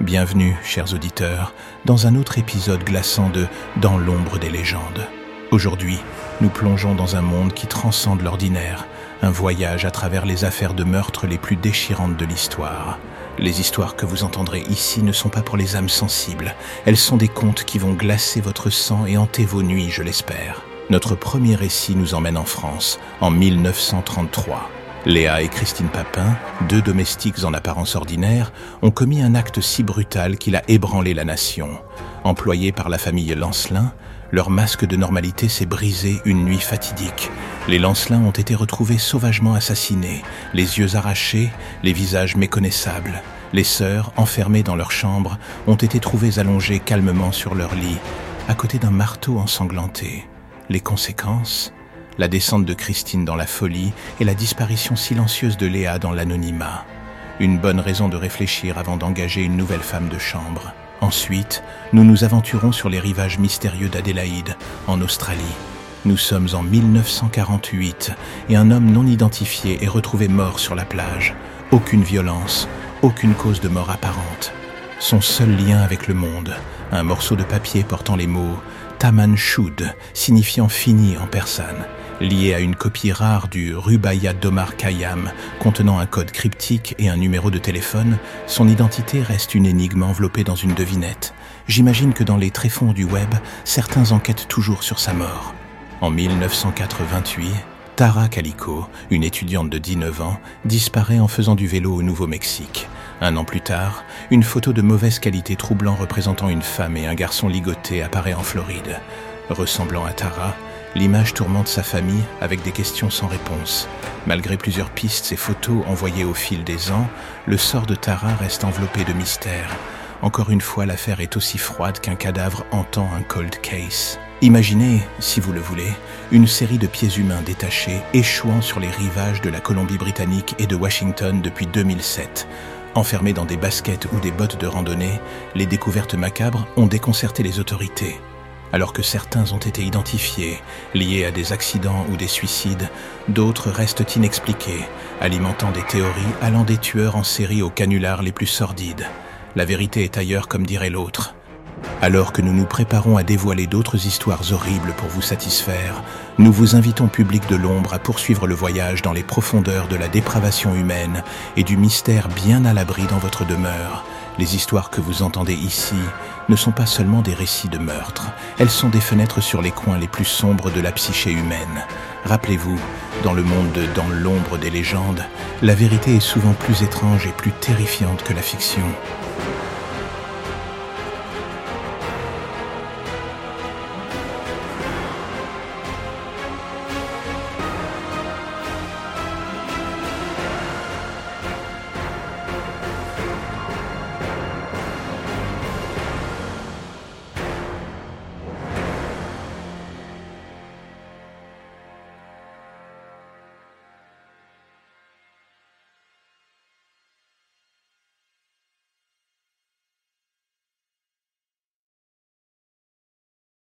Bienvenue, chers auditeurs, dans un autre épisode glaçant de Dans l'ombre des légendes. Aujourd'hui, nous plongeons dans un monde qui transcende l'ordinaire, un voyage à travers les affaires de meurtre les plus déchirantes de l'histoire. Les histoires que vous entendrez ici ne sont pas pour les âmes sensibles, elles sont des contes qui vont glacer votre sang et hanter vos nuits, je l'espère. Notre premier récit nous emmène en France, en 1933. Léa et Christine Papin, deux domestiques en apparence ordinaire, ont commis un acte si brutal qu'il a ébranlé la nation. Employés par la famille Lancelin, leur masque de normalité s'est brisé une nuit fatidique. Les Lancelin ont été retrouvés sauvagement assassinés, les yeux arrachés, les visages méconnaissables. Les sœurs, enfermées dans leur chambre, ont été trouvées allongées calmement sur leur lit, à côté d'un marteau ensanglanté. Les conséquences? La descente de Christine dans la folie et la disparition silencieuse de Léa dans l'anonymat. Une bonne raison de réfléchir avant d'engager une nouvelle femme de chambre. Ensuite, nous nous aventurons sur les rivages mystérieux d'Adélaïde, en Australie. Nous sommes en 1948 et un homme non identifié est retrouvé mort sur la plage. Aucune violence, aucune cause de mort apparente. Son seul lien avec le monde, un morceau de papier portant les mots Taman Shud, signifiant fini en persane lié à une copie rare du Rubaya Domar Khayyam contenant un code cryptique et un numéro de téléphone, son identité reste une énigme enveloppée dans une devinette. J'imagine que dans les tréfonds du web, certains enquêtent toujours sur sa mort. En 1988, Tara Calico, une étudiante de 19 ans, disparaît en faisant du vélo au Nouveau-Mexique. Un an plus tard, une photo de mauvaise qualité troublant représentant une femme et un garçon ligotés apparaît en Floride. Ressemblant à Tara, L'image tourmente sa famille avec des questions sans réponse. Malgré plusieurs pistes et photos envoyées au fil des ans, le sort de Tara reste enveloppé de mystère. Encore une fois, l'affaire est aussi froide qu'un cadavre entend un cold case. Imaginez, si vous le voulez, une série de pieds humains détachés échouant sur les rivages de la Colombie-Britannique et de Washington depuis 2007. Enfermés dans des baskets ou des bottes de randonnée, les découvertes macabres ont déconcerté les autorités. Alors que certains ont été identifiés, liés à des accidents ou des suicides, d'autres restent inexpliqués, alimentant des théories allant des tueurs en série aux canulars les plus sordides. La vérité est ailleurs comme dirait l'autre. Alors que nous nous préparons à dévoiler d'autres histoires horribles pour vous satisfaire, nous vous invitons public de l'ombre à poursuivre le voyage dans les profondeurs de la dépravation humaine et du mystère bien à l'abri dans votre demeure. Les histoires que vous entendez ici ne sont pas seulement des récits de meurtre, elles sont des fenêtres sur les coins les plus sombres de la psyché humaine. Rappelez-vous, dans le monde de Dans l'ombre des légendes, la vérité est souvent plus étrange et plus terrifiante que la fiction.